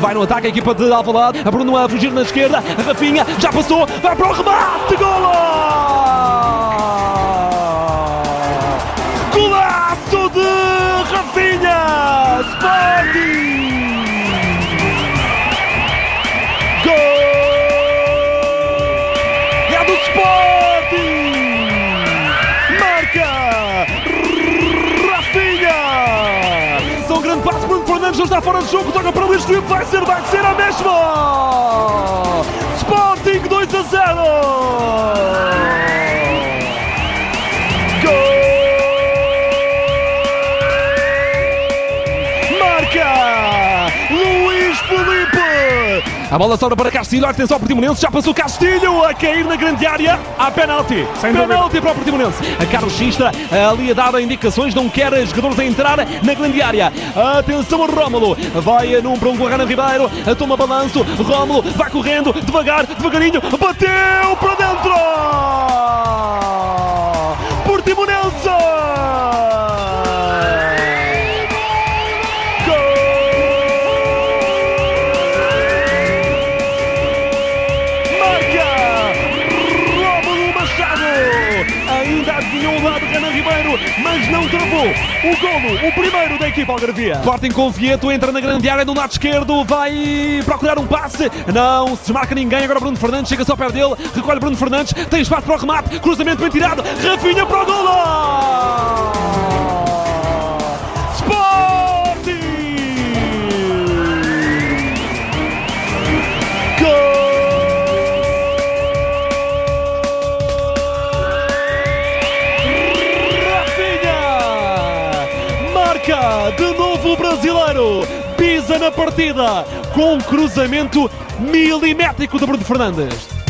vai no ataque a equipa de Alvalade, a Bruno a fugir na esquerda, a Rafinha já passou, vai para o remate, golo! Golaço de Rafinha! Sporting! Já está fora de jogo, toca para o Luís Filipe, vai ser, vai ser a mesma! Sporting 2 a 0! Gol! Marca! Luís Felipe! A bola sobra para Castilho, atenção ao Portimonense, já passou Castilho a cair na grande área. Há penalti. Sem dúvida. penalti para o Portimonense. A Carlos Xista ali a dar indicações, não quer jogadores a entrar na grande área. Atenção ao Rómulo, vai num para um com a Rana Ribeiro, toma balanço, Rómulo vai correndo, devagar, devagarinho, bateu para dentro! Portimonense! Machado! Ainda adivinhou o lado Renan Ribeiro, mas não travou o golo, o primeiro da equipa Algarvia. Sporting com Vieto, entra na grande área do lado esquerdo, vai procurar um passe, não se desmarca ninguém, agora Bruno Fernandes chega só perto dele, recolhe Bruno Fernandes, tem espaço para o remate, cruzamento bem tirado, Rafinha para o golo! De novo o brasileiro. Pisa na partida com um cruzamento milimétrico de Bruno Fernandes.